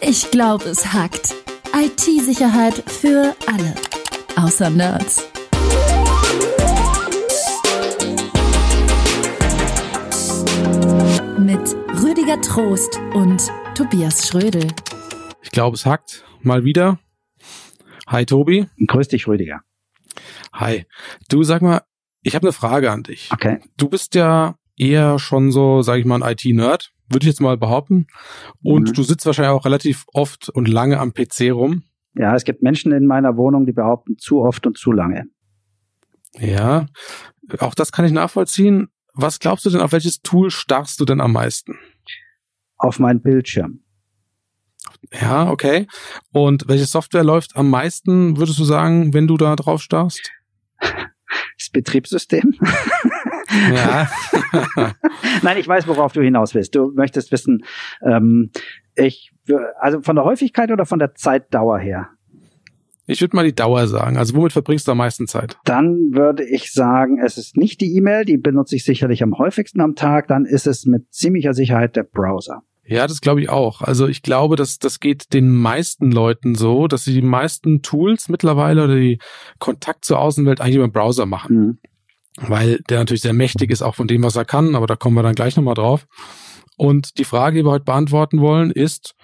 Ich glaube, es hackt. IT-Sicherheit für alle. Außer Nerds. Mit Rüdiger Trost und Tobias Schrödel. Ich glaube, es hackt. Mal wieder. Hi, Tobi. Grüß dich, Rüdiger. Hi. Du sag mal, ich habe eine Frage an dich. Okay. Du bist ja eher schon so, sage ich mal, ein IT-Nerd, würde ich jetzt mal behaupten. Und mhm. du sitzt wahrscheinlich auch relativ oft und lange am PC rum. Ja, es gibt Menschen in meiner Wohnung, die behaupten zu oft und zu lange. Ja, auch das kann ich nachvollziehen. Was glaubst du denn, auf welches Tool starrst du denn am meisten? Auf meinen Bildschirm. Ja, okay. Und welche Software läuft am meisten, würdest du sagen, wenn du da drauf starrst? Das Betriebssystem. Ja. Nein, ich weiß, worauf du hinaus willst. Du möchtest wissen, ähm, ich, also von der Häufigkeit oder von der Zeitdauer her? Ich würde mal die Dauer sagen. Also womit verbringst du am meisten Zeit? Dann würde ich sagen, es ist nicht die E-Mail, die benutze ich sicherlich am häufigsten am Tag. Dann ist es mit ziemlicher Sicherheit der Browser. Ja, das glaube ich auch. Also ich glaube, dass das geht den meisten Leuten so, dass sie die meisten Tools mittlerweile oder die Kontakt zur Außenwelt eigentlich über den Browser machen. Mhm weil der natürlich sehr mächtig ist, auch von dem, was er kann, aber da kommen wir dann gleich nochmal drauf. Und die Frage, die wir heute beantworten wollen, ist,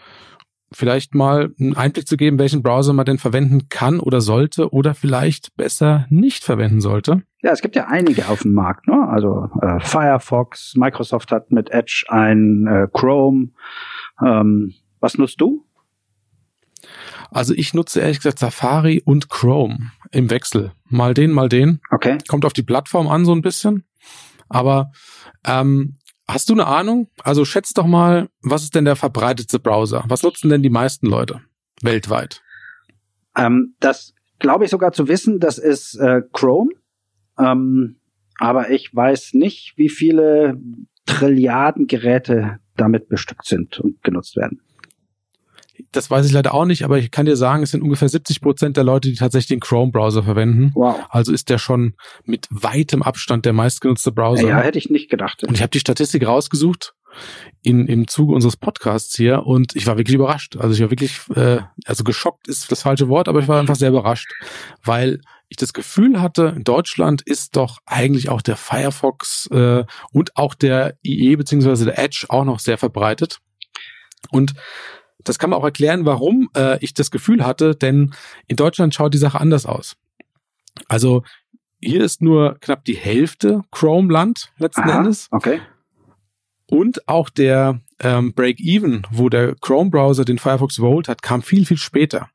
vielleicht mal einen Einblick zu geben, welchen Browser man denn verwenden kann oder sollte oder vielleicht besser nicht verwenden sollte. Ja, es gibt ja einige auf dem Markt, ne? Also äh, Firefox, Microsoft hat mit Edge ein äh, Chrome. Ähm, was nutzt du? Also ich nutze ehrlich gesagt Safari und Chrome im Wechsel. Mal den, mal den. Okay. Kommt auf die Plattform an so ein bisschen. Aber ähm, hast du eine Ahnung? Also schätz doch mal, was ist denn der verbreitetste Browser? Was nutzen denn die meisten Leute weltweit? Ähm, das glaube ich sogar zu wissen, das ist äh, Chrome. Ähm, aber ich weiß nicht, wie viele Trilliarden Geräte damit bestückt sind und genutzt werden. Das weiß ich leider auch nicht, aber ich kann dir sagen, es sind ungefähr 70 Prozent der Leute, die tatsächlich den Chrome-Browser verwenden. Wow. Also ist der schon mit weitem Abstand der meistgenutzte Browser. Ja, hätte ich nicht gedacht. Und ich habe die Statistik rausgesucht in, im Zuge unseres Podcasts hier und ich war wirklich überrascht. Also ich war wirklich, äh, also geschockt ist das falsche Wort, aber ich war einfach sehr überrascht, weil ich das Gefühl hatte, in Deutschland ist doch eigentlich auch der Firefox äh, und auch der IE beziehungsweise der Edge auch noch sehr verbreitet. Und das kann man auch erklären, warum äh, ich das Gefühl hatte, denn in Deutschland schaut die Sache anders aus. Also hier ist nur knapp die Hälfte Chrome-Land letzten Aha, Endes. Okay. Und auch der ähm, Break-Even, wo der Chrome-Browser den Firefox überholt hat, kam viel, viel später.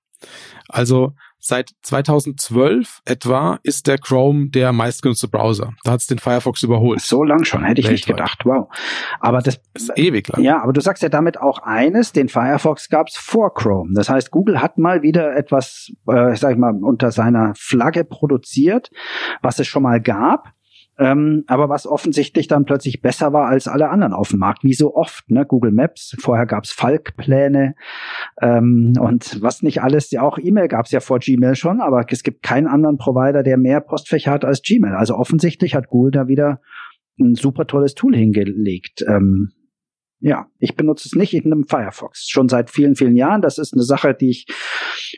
Also Seit 2012 etwa ist der Chrome der meistgenutzte Browser. Da hat es den Firefox überholt. So lang schon, hätte ich Weltweit. nicht gedacht. Wow. Aber das, das ist ewig lang. Ja, aber du sagst ja damit auch eines, den Firefox gab es vor Chrome. Das heißt, Google hat mal wieder etwas, äh, sag ich mal, unter seiner Flagge produziert, was es schon mal gab ähm, aber was offensichtlich dann plötzlich besser war als alle anderen auf dem Markt, wie so oft. Ne? Google Maps, vorher gab's Falk-Pläne ähm, und was nicht alles, auch E-Mail gab's ja vor Gmail schon, aber es gibt keinen anderen Provider, der mehr Postfächer hat als Gmail. Also offensichtlich hat Google da wieder ein super tolles Tool hingelegt. Ähm, ja, ich benutze es nicht in einem Firefox. Schon seit vielen, vielen Jahren. Das ist eine Sache, die ich,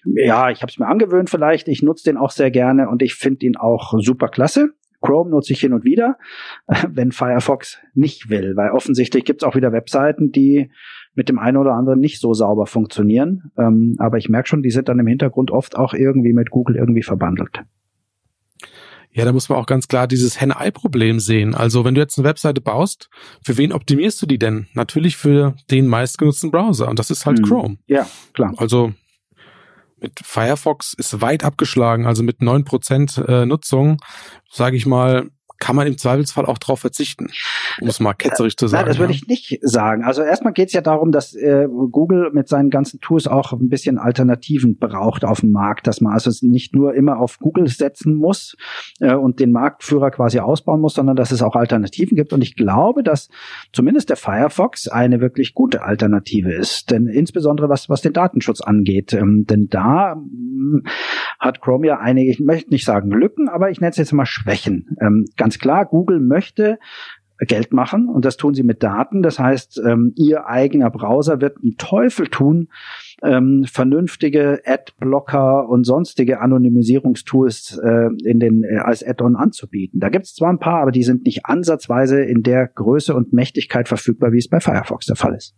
ja, ich habe es mir angewöhnt vielleicht. Ich nutze den auch sehr gerne und ich finde ihn auch super klasse. Chrome nutze ich hin und wieder, wenn Firefox nicht will, weil offensichtlich gibt es auch wieder Webseiten, die mit dem einen oder anderen nicht so sauber funktionieren. Ähm, aber ich merke schon, die sind dann im Hintergrund oft auch irgendwie mit Google irgendwie verbandelt. Ja, da muss man auch ganz klar dieses Henne-Ei-Problem sehen. Also wenn du jetzt eine Webseite baust, für wen optimierst du die denn? Natürlich für den meistgenutzten Browser und das ist halt hm. Chrome. Ja, klar. Also mit Firefox ist weit abgeschlagen, also mit neun Prozent äh, Nutzung, sage ich mal, kann man im Zweifelsfall auch darauf verzichten, um es mal ketzerisch zu sagen. Nein, das würde ich nicht sagen. Also erstmal geht es ja darum, dass äh, Google mit seinen ganzen Tools auch ein bisschen Alternativen braucht auf dem Markt, dass man also nicht nur immer auf Google setzen muss äh, und den Marktführer quasi ausbauen muss, sondern dass es auch Alternativen gibt. Und ich glaube, dass zumindest der Firefox eine wirklich gute Alternative ist. Denn insbesondere was, was den Datenschutz angeht. Ähm, denn da ähm, hat Chrome ja einige, ich möchte nicht sagen Lücken, aber ich nenne es jetzt mal Schwächen. Ähm, ganz klar, Google möchte Geld machen und das tun sie mit Daten. Das heißt, ähm, ihr eigener Browser wird einen Teufel tun, ähm, vernünftige Adblocker und sonstige Anonymisierungstools äh, in den äh, als Add-on anzubieten. Da gibt es zwar ein paar, aber die sind nicht ansatzweise in der Größe und Mächtigkeit verfügbar, wie es bei Firefox der Fall ist.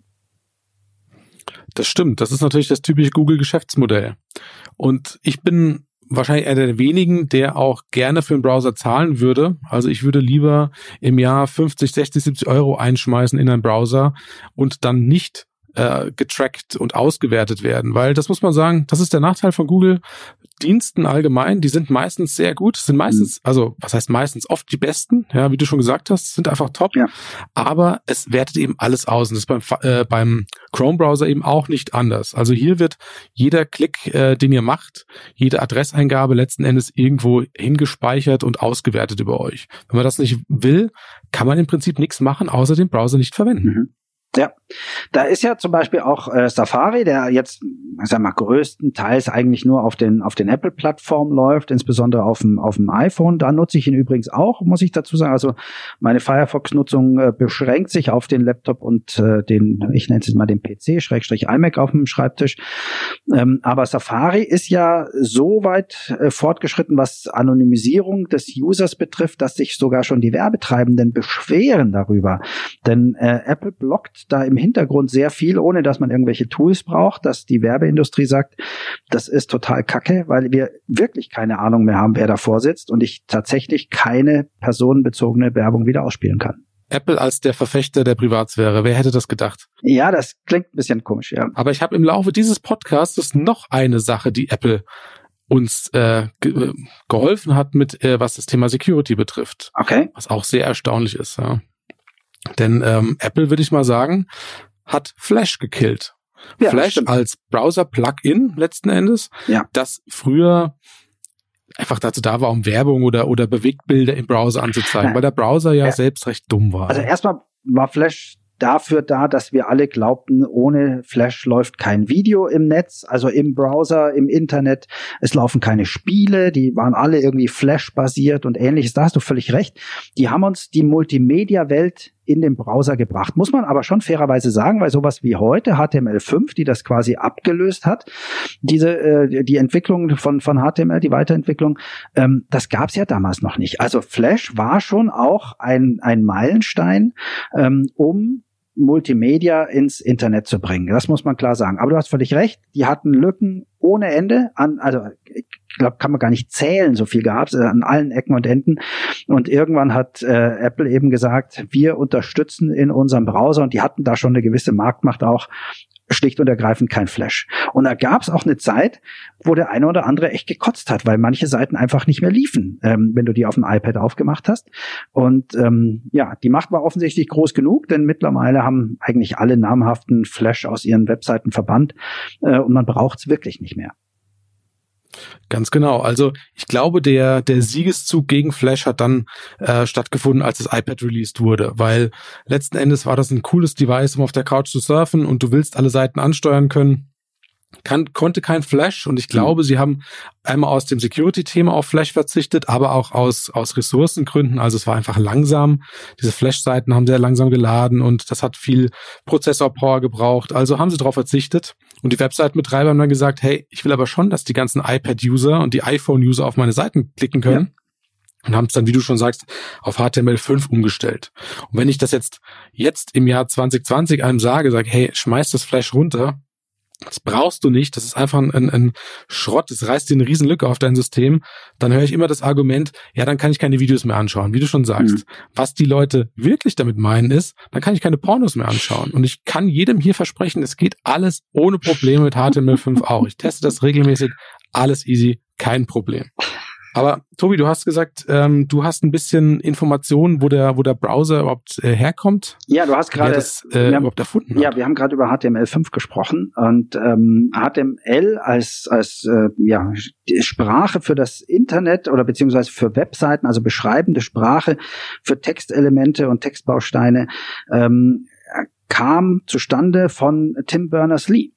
Das stimmt. Das ist natürlich das typische Google-Geschäftsmodell. Und ich bin wahrscheinlich einer der wenigen, der auch gerne für einen Browser zahlen würde. Also ich würde lieber im Jahr 50, 60, 70 Euro einschmeißen in einen Browser und dann nicht äh, getrackt und ausgewertet werden, weil das muss man sagen, das ist der Nachteil von Google. Diensten allgemein, die sind meistens sehr gut, sind meistens, mhm. also was heißt meistens, oft die besten, ja, wie du schon gesagt hast, sind einfach top, ja. aber es wertet eben alles aus und das ist beim, äh, beim Chrome-Browser eben auch nicht anders. Also hier wird jeder Klick, äh, den ihr macht, jede Adresseingabe letzten Endes irgendwo hingespeichert und ausgewertet über euch. Wenn man das nicht will, kann man im Prinzip nichts machen, außer den Browser nicht verwenden. Mhm. Ja, da ist ja zum Beispiel auch äh, Safari, der jetzt, sag mal, größtenteils eigentlich nur auf den auf den Apple-Plattformen läuft, insbesondere auf dem auf dem iPhone. Da nutze ich ihn übrigens auch, muss ich dazu sagen. Also meine Firefox-Nutzung äh, beschränkt sich auf den Laptop und äh, den, ich nenne es jetzt mal den PC, Schrägstrich iMac auf dem Schreibtisch. Ähm, aber Safari ist ja so weit äh, fortgeschritten, was Anonymisierung des Users betrifft, dass sich sogar schon die Werbetreibenden beschweren darüber. Denn äh, Apple blockt da im Hintergrund sehr viel, ohne dass man irgendwelche Tools braucht, dass die Werbeindustrie sagt, das ist total kacke, weil wir wirklich keine Ahnung mehr haben, wer davor sitzt und ich tatsächlich keine personenbezogene Werbung wieder ausspielen kann. Apple als der Verfechter der Privatsphäre. Wer hätte das gedacht? Ja, das klingt ein bisschen komisch, ja. Aber ich habe im Laufe dieses Podcasts noch eine Sache, die Apple uns äh, ge geholfen hat mit, äh, was das Thema Security betrifft. Okay. Was auch sehr erstaunlich ist. Ja. Denn ähm, Apple, würde ich mal sagen, hat Flash gekillt. Ja, Flash als Browser-Plugin letzten Endes, ja. das früher einfach dazu da war, um Werbung oder, oder Bewegtbilder im Browser anzuzeigen, Nein. weil der Browser ja, ja selbst recht dumm war. Also erstmal war Flash dafür da, dass wir alle glaubten, ohne Flash läuft kein Video im Netz, also im Browser, im Internet. Es laufen keine Spiele, die waren alle irgendwie Flash-basiert und ähnliches. Da hast du völlig recht. Die haben uns die Multimedia-Welt in den Browser gebracht. Muss man aber schon fairerweise sagen, weil sowas wie heute HTML5, die das quasi abgelöst hat, diese äh, die Entwicklung von von HTML, die Weiterentwicklung, ähm, das gab es ja damals noch nicht. Also Flash war schon auch ein ein Meilenstein, ähm, um Multimedia ins Internet zu bringen. Das muss man klar sagen. Aber du hast völlig recht, die hatten Lücken ohne Ende an, also ich glaube, kann man gar nicht zählen, so viel gab es äh, an allen Ecken und Enden. Und irgendwann hat äh, Apple eben gesagt, wir unterstützen in unserem Browser und die hatten da schon eine gewisse Marktmacht auch schlicht und ergreifend kein Flash. Und da gab es auch eine Zeit, wo der eine oder andere echt gekotzt hat, weil manche Seiten einfach nicht mehr liefen, ähm, wenn du die auf dem iPad aufgemacht hast. Und ähm, ja, die Macht war offensichtlich groß genug, denn mittlerweile haben eigentlich alle namhaften Flash aus ihren Webseiten verbannt äh, und man braucht es wirklich nicht mehr. Ganz genau. Also ich glaube, der, der Siegeszug gegen Flash hat dann äh, stattgefunden, als das iPad released wurde, weil letzten Endes war das ein cooles Device, um auf der Couch zu surfen und du willst alle Seiten ansteuern können. Kann, konnte kein Flash und ich glaube, mhm. sie haben einmal aus dem Security-Thema auf Flash verzichtet, aber auch aus, aus Ressourcengründen. Also es war einfach langsam. Diese Flash-Seiten haben sehr langsam geladen und das hat viel Prozessor-Power gebraucht. Also haben sie darauf verzichtet. Und die Webseitenbetreiber haben dann gesagt, hey, ich will aber schon, dass die ganzen iPad-User und die iPhone-User auf meine Seiten klicken können. Ja. Und haben es dann, wie du schon sagst, auf HTML5 umgestellt. Und wenn ich das jetzt, jetzt im Jahr 2020 einem sage, sage, hey, schmeiß das Flash runter, das brauchst du nicht, das ist einfach ein, ein, ein Schrott, das reißt dir eine Riesenlücke auf dein System, dann höre ich immer das Argument, ja, dann kann ich keine Videos mehr anschauen, wie du schon sagst. Mhm. Was die Leute wirklich damit meinen ist, dann kann ich keine Pornos mehr anschauen. Und ich kann jedem hier versprechen, es geht alles ohne Probleme mit HTML5 auch. Ich teste das regelmäßig, alles easy, kein Problem. Aber Tobi, du hast gesagt, ähm, du hast ein bisschen Informationen, wo der, wo der Browser überhaupt äh, herkommt. Ja, du hast gerade das äh, haben, überhaupt erfunden. Ja, wir haben gerade über HTML5 gesprochen und ähm, HTML als als äh, ja Sprache für das Internet oder beziehungsweise für Webseiten, also beschreibende Sprache für Textelemente und Textbausteine ähm, kam zustande von Tim Berners-Lee.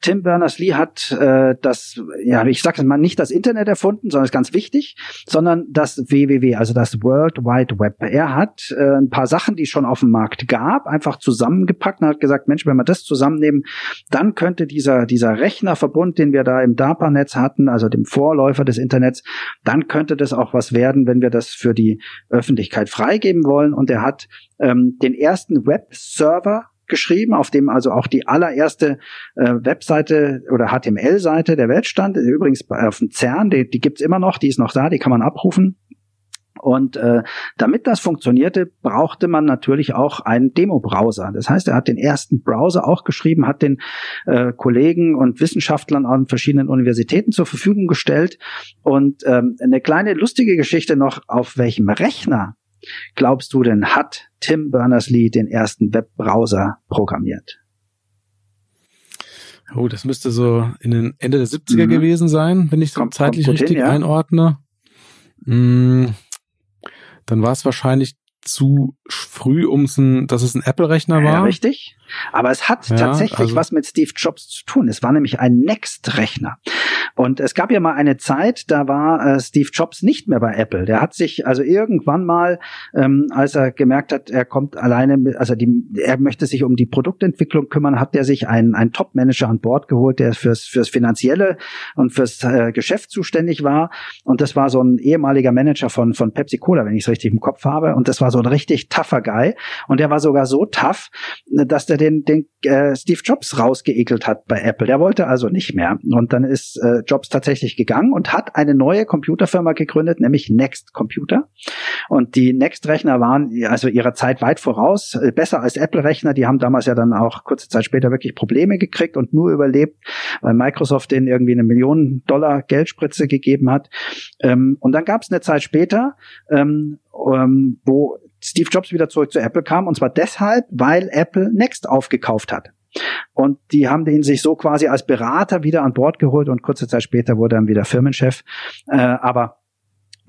Tim Berners-Lee hat äh, das, ja, ich sage mal nicht das Internet erfunden, sondern ist ganz wichtig, sondern das WWW, also das World Wide Web. Er hat äh, ein paar Sachen, die es schon auf dem Markt gab, einfach zusammengepackt und hat gesagt, Mensch, wenn wir das zusammennehmen, dann könnte dieser dieser Rechnerverbund, den wir da im DARPA-Netz hatten, also dem Vorläufer des Internets, dann könnte das auch was werden, wenn wir das für die Öffentlichkeit freigeben wollen. Und er hat ähm, den ersten Web-Server geschrieben, auf dem also auch die allererste äh, Webseite oder HTML-Seite der Welt stand. Übrigens auf dem CERN, die, die gibt's immer noch, die ist noch da, die kann man abrufen. Und äh, damit das funktionierte, brauchte man natürlich auch einen Demo-Browser. Das heißt, er hat den ersten Browser auch geschrieben, hat den äh, Kollegen und Wissenschaftlern an verschiedenen Universitäten zur Verfügung gestellt. Und ähm, eine kleine lustige Geschichte noch, auf welchem Rechner glaubst du denn, hat Tim Berners-Lee den ersten Webbrowser programmiert? Oh, das müsste so in den Ende der 70er mhm. gewesen sein, wenn ich kommt, zeitlich richtig hin, ja. einordne. Hm, dann war es wahrscheinlich zu früh, um es ein, dass es ein Apple-Rechner war. Ja, richtig. Aber es hat ja, tatsächlich also was mit Steve Jobs zu tun. Es war nämlich ein Next-Rechner. Und es gab ja mal eine Zeit, da war äh, Steve Jobs nicht mehr bei Apple. Der hat sich also irgendwann mal, ähm, als er gemerkt hat, er kommt alleine, mit, also die, er möchte sich um die Produktentwicklung kümmern, hat er sich einen, einen Top-Manager an Bord geholt, der fürs, fürs Finanzielle und fürs äh, Geschäft zuständig war. Und das war so ein ehemaliger Manager von, von Pepsi Cola, wenn ich es richtig im Kopf habe. Und das war so ein richtig tougher Guy. Und der war sogar so tough, dass der den, den äh, Steve Jobs rausgeekelt hat bei Apple. Der wollte also nicht mehr. Und dann ist äh, Jobs tatsächlich gegangen und hat eine neue Computerfirma gegründet, nämlich Next Computer. Und die Next-Rechner waren also ihrer Zeit weit voraus, äh, besser als Apple-Rechner. Die haben damals ja dann auch kurze Zeit später wirklich Probleme gekriegt und nur überlebt, weil Microsoft denen irgendwie eine Million Dollar Geldspritze gegeben hat. Ähm, und dann gab es eine Zeit später, ähm, ähm, wo Steve Jobs wieder zurück zu Apple kam und zwar deshalb, weil Apple Next aufgekauft hat. Und die haben den sich so quasi als Berater wieder an Bord geholt und kurze Zeit später wurde er wieder Firmenchef. Äh, aber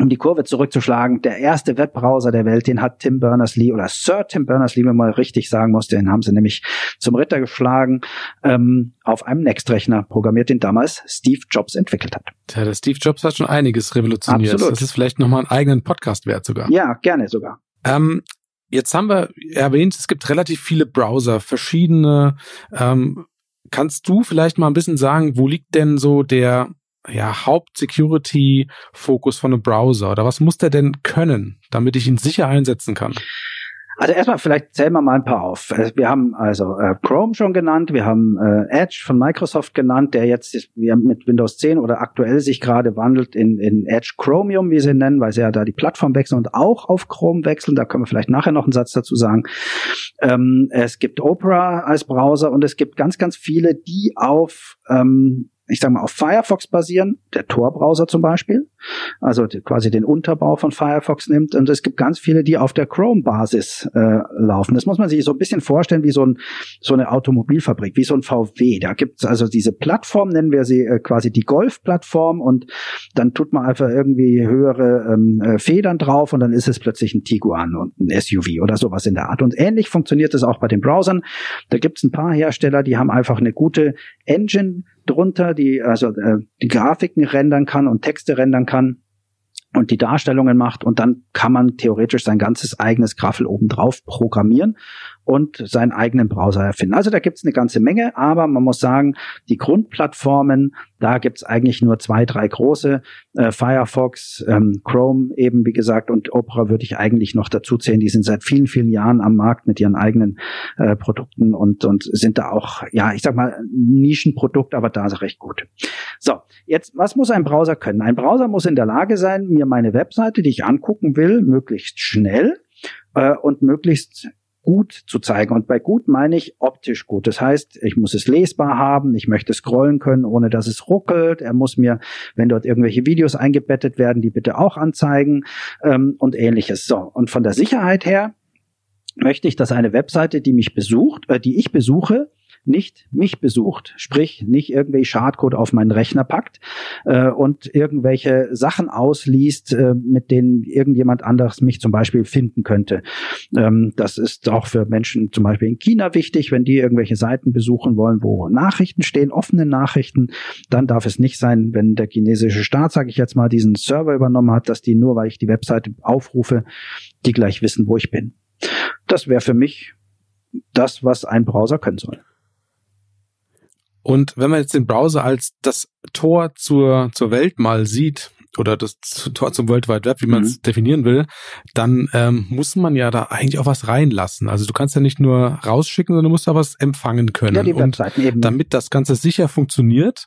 um die Kurve zurückzuschlagen, der erste Webbrowser der Welt, den hat Tim Berners-Lee oder Sir Tim Berners-Lee, wenn man mal richtig sagen muss, den haben sie nämlich zum Ritter geschlagen, ähm, auf einem Next-Rechner programmiert, den damals Steve Jobs entwickelt hat. Tja, der Steve Jobs hat schon einiges revolutioniert. Absolut. Das ist vielleicht nochmal einen eigenen Podcast wert sogar. Ja, gerne sogar. Ähm, jetzt haben wir erwähnt, es gibt relativ viele Browser, verschiedene. Ähm, kannst du vielleicht mal ein bisschen sagen, wo liegt denn so der ja, Haupt-Security-Fokus von einem Browser? Oder was muss der denn können, damit ich ihn sicher einsetzen kann? Also erstmal vielleicht zählen wir mal ein paar auf. Äh, wir haben also äh, Chrome schon genannt, wir haben äh, Edge von Microsoft genannt, der jetzt mit Windows 10 oder aktuell sich gerade wandelt in, in Edge Chromium, wie sie ihn nennen, weil sie ja da die Plattform wechseln und auch auf Chrome wechseln. Da können wir vielleicht nachher noch einen Satz dazu sagen. Ähm, es gibt Opera als Browser und es gibt ganz, ganz viele, die auf ähm, ich sage mal, auf Firefox basieren, der Tor-Browser zum Beispiel, also quasi den Unterbau von Firefox nimmt. Und es gibt ganz viele, die auf der Chrome-Basis äh, laufen. Das muss man sich so ein bisschen vorstellen wie so, ein, so eine Automobilfabrik, wie so ein VW. Da gibt's also diese Plattform, nennen wir sie äh, quasi die Golf-Plattform und dann tut man einfach irgendwie höhere ähm, äh, Federn drauf und dann ist es plötzlich ein Tiguan und ein SUV oder sowas in der Art. Und ähnlich funktioniert es auch bei den Browsern. Da gibt's ein paar Hersteller, die haben einfach eine gute Engine drunter, die also äh, die Grafiken rendern kann und Texte rendern kann und die Darstellungen macht. Und dann kann man theoretisch sein ganzes eigenes Graffel obendrauf programmieren und seinen eigenen Browser erfinden. Also da gibt's eine ganze Menge, aber man muss sagen, die Grundplattformen, da gibt's eigentlich nur zwei, drei große. Äh, Firefox, ähm, Chrome eben, wie gesagt, und Opera würde ich eigentlich noch dazu zählen. Die sind seit vielen, vielen Jahren am Markt mit ihren eigenen äh, Produkten und, und sind da auch, ja, ich sag mal, Nischenprodukt, aber da ist recht gut. So, jetzt, was muss ein Browser können? Ein Browser muss in der Lage sein, mir meine Webseite, die ich angucken will, möglichst schnell äh, und möglichst gut zu zeigen. Und bei gut meine ich optisch gut. Das heißt, ich muss es lesbar haben, ich möchte scrollen können, ohne dass es ruckelt. Er muss mir, wenn dort irgendwelche Videos eingebettet werden, die bitte auch anzeigen ähm, und ähnliches. So, und von der Sicherheit her möchte ich, dass eine Webseite, die mich besucht, äh, die ich besuche, nicht mich besucht, sprich nicht irgendwie Schadcode auf meinen Rechner packt äh, und irgendwelche Sachen ausliest, äh, mit denen irgendjemand anderes mich zum Beispiel finden könnte. Ähm, das ist auch für Menschen zum Beispiel in China wichtig, wenn die irgendwelche Seiten besuchen wollen, wo Nachrichten stehen, offene Nachrichten, dann darf es nicht sein, wenn der chinesische Staat, sage ich jetzt mal, diesen Server übernommen hat, dass die nur, weil ich die Webseite aufrufe, die gleich wissen, wo ich bin. Das wäre für mich das, was ein Browser können soll. Und wenn man jetzt den Browser als das Tor zur, zur Welt mal sieht, oder das Tor zum World Wide Web, wie man es mhm. definieren will, dann ähm, muss man ja da eigentlich auch was reinlassen. Also du kannst ja nicht nur rausschicken, sondern du musst da was empfangen können. Ja, die Webseiten eben. Damit das Ganze sicher funktioniert,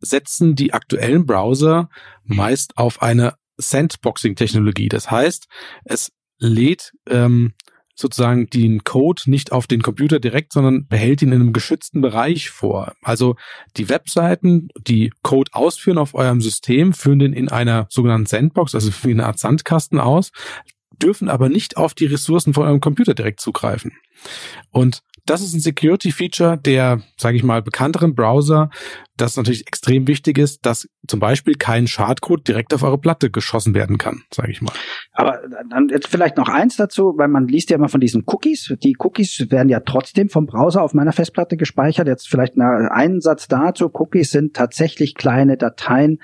setzen die aktuellen Browser meist auf eine Sandboxing-Technologie. Das heißt, es lädt ähm, sozusagen den Code nicht auf den Computer direkt, sondern behält ihn in einem geschützten Bereich vor. Also die Webseiten, die Code ausführen auf eurem System, führen den in einer sogenannten Sandbox, also wie eine Art Sandkasten aus, dürfen aber nicht auf die Ressourcen von eurem Computer direkt zugreifen. Und das ist ein Security-Feature der, sage ich mal, bekannteren Browser, das natürlich extrem wichtig ist, dass zum Beispiel kein Schadcode direkt auf eure Platte geschossen werden kann, sage ich mal. Aber dann jetzt vielleicht noch eins dazu, weil man liest ja immer von diesen Cookies. Die Cookies werden ja trotzdem vom Browser auf meiner Festplatte gespeichert. Jetzt vielleicht einen Satz dazu. Cookies sind tatsächlich kleine Dateien,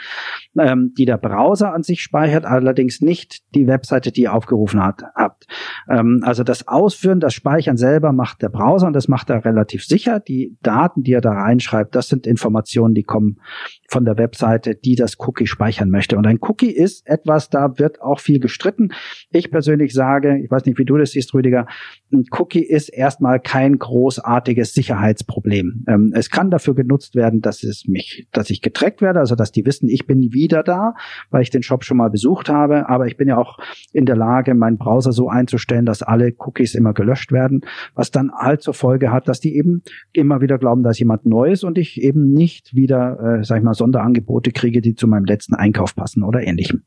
ähm, die der Browser an sich speichert, allerdings nicht die Webseite, die ihr aufgerufen hat, habt. Ähm, also das Ausführen, das Speichern selber macht der Browser und das macht er relativ sicher. Die Daten, die er da reinschreibt, das sind Informationen, die kommen von der Webseite, die das Cookie speichern möchte. Und ein Cookie ist etwas, da wird auch viel gestritten. Ich persönlich sage, ich weiß nicht, wie du das siehst, Rüdiger, ein Cookie ist erstmal kein großartiges Sicherheitsproblem. Ähm, es kann dafür genutzt werden, dass es mich, dass ich getrackt werde, also dass die wissen, ich bin wieder da, weil ich den Shop schon mal besucht habe. Aber ich bin ja auch in der Lage, meinen Browser so einzustellen, dass alle Cookies immer gelöscht werden, was dann halt zur Folge hat, dass die eben immer wieder glauben, dass jemand Neues und ich eben nicht wieder, äh, sag ich mal, Sonderangebote kriege, die zu meinem letzten Einkauf passen oder ähnlichem.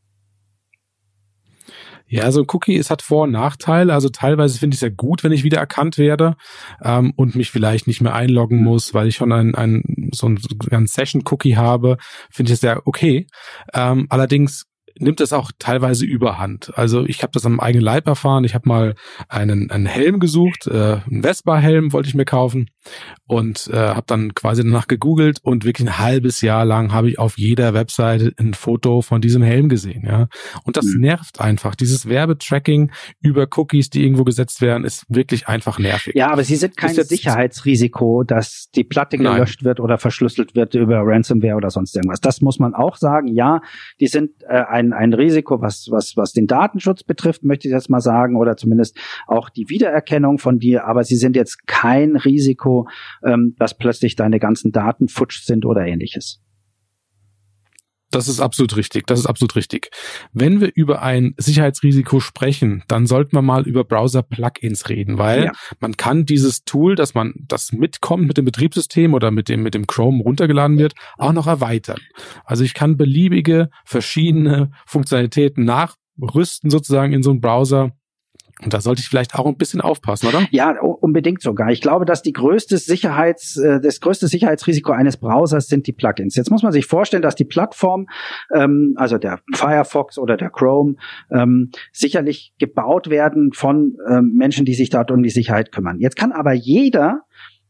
Ja, so ein Cookie, es hat Vor- und Nachteile. Also teilweise finde ich es ja gut, wenn ich wieder erkannt werde ähm, und mich vielleicht nicht mehr einloggen muss, weil ich schon ein, ein so ein, Session-Cookie habe, finde ich es ja okay. Ähm, allerdings nimmt es auch teilweise überhand. Also ich habe das am eigenen Leib erfahren. Ich habe mal einen, einen Helm gesucht, äh, einen Vespa-Helm wollte ich mir kaufen und äh, habe dann quasi danach gegoogelt und wirklich ein halbes Jahr lang habe ich auf jeder Webseite ein Foto von diesem Helm gesehen. Ja, und das mhm. nervt einfach. Dieses Werbetracking über Cookies, die irgendwo gesetzt werden, ist wirklich einfach nervig. Ja, aber sie sind kein Sicherheitsrisiko, dass die Platte gelöscht Nein. wird oder verschlüsselt wird über Ransomware oder sonst irgendwas. Das muss man auch sagen. Ja, die sind äh, ein ein, ein Risiko, was, was, was den Datenschutz betrifft, möchte ich jetzt mal sagen, oder zumindest auch die Wiedererkennung von dir, aber sie sind jetzt kein Risiko, ähm, dass plötzlich deine ganzen Daten futsch sind oder ähnliches. Das ist absolut richtig. Das ist absolut richtig. Wenn wir über ein Sicherheitsrisiko sprechen, dann sollten wir mal über Browser-Plugins reden, weil ja. man kann dieses Tool, dass man das mitkommt mit dem Betriebssystem oder mit dem, mit dem Chrome runtergeladen wird, auch noch erweitern. Also ich kann beliebige verschiedene Funktionalitäten nachrüsten sozusagen in so einen Browser und da sollte ich vielleicht auch ein bisschen aufpassen, oder? Ja, unbedingt sogar. Ich glaube, dass die größte Sicherheits, äh, das größte Sicherheitsrisiko eines Browsers sind die Plugins. Jetzt muss man sich vorstellen, dass die Plattform, ähm, also der Firefox oder der Chrome, ähm, sicherlich gebaut werden von ähm, Menschen, die sich dort um die Sicherheit kümmern. Jetzt kann aber jeder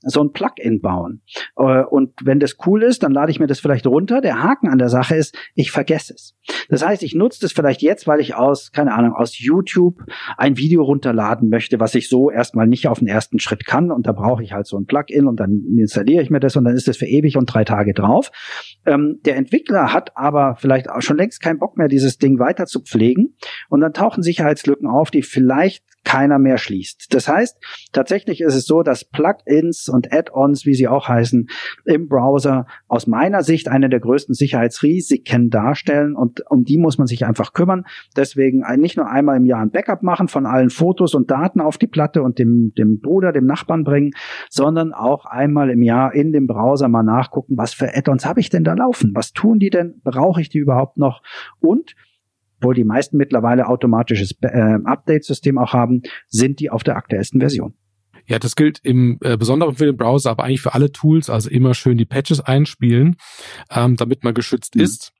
so ein Plugin bauen. Äh, und wenn das cool ist, dann lade ich mir das vielleicht runter. Der Haken an der Sache ist, ich vergesse es. Das heißt, ich nutze das vielleicht jetzt, weil ich aus, keine Ahnung, aus YouTube ein Video runterladen möchte, was ich so erstmal nicht auf den ersten Schritt kann. Und da brauche ich halt so ein Plugin und dann installiere ich mir das und dann ist das für ewig und drei Tage drauf. Ähm, der Entwickler hat aber vielleicht auch schon längst keinen Bock mehr, dieses Ding weiter zu pflegen. Und dann tauchen Sicherheitslücken auf, die vielleicht keiner mehr schließt. Das heißt, tatsächlich ist es so, dass Plugins und Add-ons, wie sie auch heißen, im Browser aus meiner Sicht eine der größten Sicherheitsrisiken darstellen und um die muss man sich einfach kümmern. Deswegen nicht nur einmal im Jahr ein Backup machen von allen Fotos und Daten auf die Platte und dem, dem Bruder, dem Nachbarn bringen, sondern auch einmal im Jahr in dem Browser mal nachgucken, was für Add-ons habe ich denn da laufen? Was tun die denn? Brauche ich die überhaupt noch? Und obwohl die meisten mittlerweile automatisches äh, Update-System auch haben, sind die auf der aktuellsten Version. Ja, das gilt im äh, Besonderen für den Browser, aber eigentlich für alle Tools. Also immer schön die Patches einspielen, ähm, damit man geschützt mhm. ist.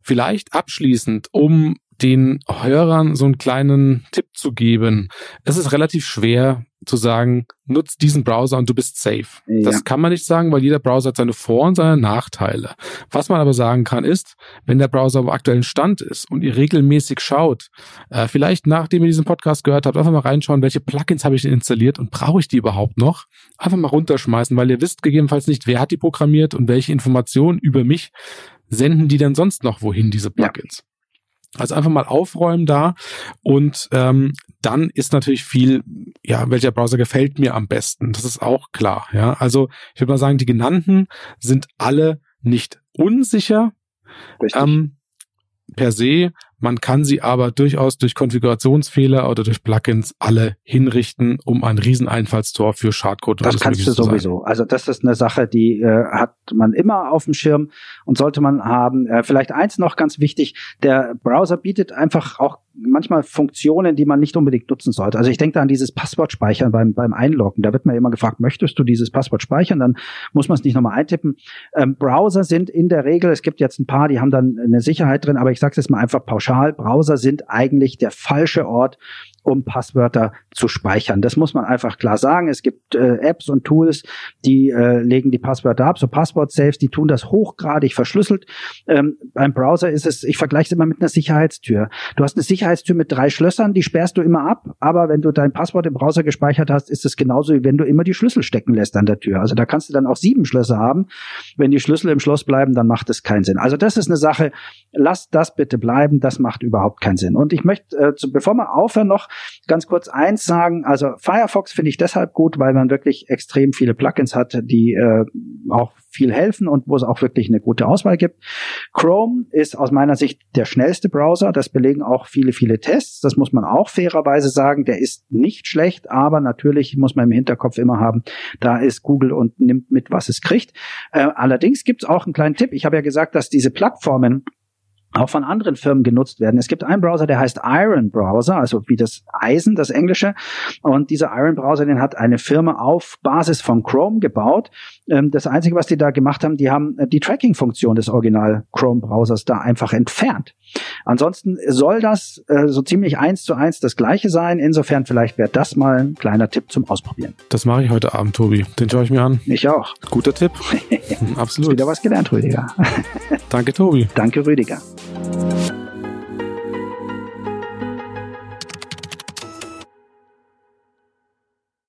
Vielleicht abschließend, um den Hörern so einen kleinen Tipp zu geben. Es ist relativ schwer zu sagen, nutzt diesen Browser und du bist safe. Ja. Das kann man nicht sagen, weil jeder Browser hat seine Vor- und seine Nachteile. Was man aber sagen kann, ist, wenn der Browser auf aktuellen Stand ist und ihr regelmäßig schaut, äh, vielleicht nachdem ihr diesen Podcast gehört habt, einfach mal reinschauen, welche Plugins habe ich denn installiert und brauche ich die überhaupt noch? Einfach mal runterschmeißen, weil ihr wisst gegebenenfalls nicht, wer hat die programmiert und welche Informationen über mich senden die denn sonst noch wohin, diese Plugins? Ja. Also einfach mal aufräumen da und ähm, dann ist natürlich viel, ja, welcher Browser gefällt mir am besten. Das ist auch klar. Ja, also ich würde mal sagen, die genannten sind alle nicht unsicher. Ähm, per se, man kann sie aber durchaus durch Konfigurationsfehler oder durch Plugins alle hinrichten, um ein Rieseneinfallstor für Schadcode. Das kannst du sowieso. Also das ist eine Sache, die äh, hat man immer auf dem Schirm und sollte man haben. Äh, vielleicht eins noch ganz wichtig: Der Browser bietet einfach auch manchmal Funktionen, die man nicht unbedingt nutzen sollte. Also ich denke da an dieses Passwort speichern beim, beim Einloggen. Da wird mir immer gefragt, möchtest du dieses Passwort speichern? Dann muss man es nicht nochmal eintippen. Ähm, Browser sind in der Regel, es gibt jetzt ein paar, die haben dann eine Sicherheit drin, aber ich sage es jetzt mal einfach pauschal, Browser sind eigentlich der falsche Ort, um Passwörter zu speichern. Das muss man einfach klar sagen. Es gibt äh, Apps und Tools, die äh, legen die Passwörter ab, so Passwort-Saves, die tun das hochgradig verschlüsselt. Ähm, beim Browser ist es, ich vergleiche es immer mit einer Sicherheitstür. Du hast eine Sicherheitstür mit drei Schlössern, die sperrst du immer ab, aber wenn du dein Passwort im Browser gespeichert hast, ist es genauso, wie wenn du immer die Schlüssel stecken lässt an der Tür. Also da kannst du dann auch sieben Schlösser haben. Wenn die Schlüssel im Schloss bleiben, dann macht es keinen Sinn. Also das ist eine Sache, lasst das bitte bleiben, das macht überhaupt keinen Sinn. Und ich möchte, äh, zu, bevor wir aufhören, noch ganz kurz eins sagen. Also Firefox finde ich deshalb gut, weil man wirklich extrem viele Plugins hat, die äh, auch viel helfen und wo es auch wirklich eine gute Auswahl gibt. Chrome ist aus meiner Sicht der schnellste Browser. Das belegen auch viele, viele Tests. Das muss man auch fairerweise sagen. Der ist nicht schlecht, aber natürlich muss man im Hinterkopf immer haben, da ist Google und nimmt mit, was es kriegt. Äh, allerdings gibt es auch einen kleinen Tipp. Ich habe ja gesagt, dass diese Plattformen auch von anderen Firmen genutzt werden. Es gibt einen Browser, der heißt Iron Browser, also wie das Eisen, das Englische. Und dieser Iron Browser, den hat eine Firma auf Basis von Chrome gebaut. Ähm, das Einzige, was die da gemacht haben, die haben äh, die Tracking-Funktion des Original Chrome Browsers da einfach entfernt. Ansonsten soll das äh, so ziemlich eins zu eins das Gleiche sein. Insofern vielleicht wäre das mal ein kleiner Tipp zum Ausprobieren. Das mache ich heute Abend, Tobi. Den schaue ich mir an. Ich auch. Guter Tipp. Absolut. Wieder was gelernt, Rüdiger. Danke, Tobi. Danke, Rüdiger. Thank you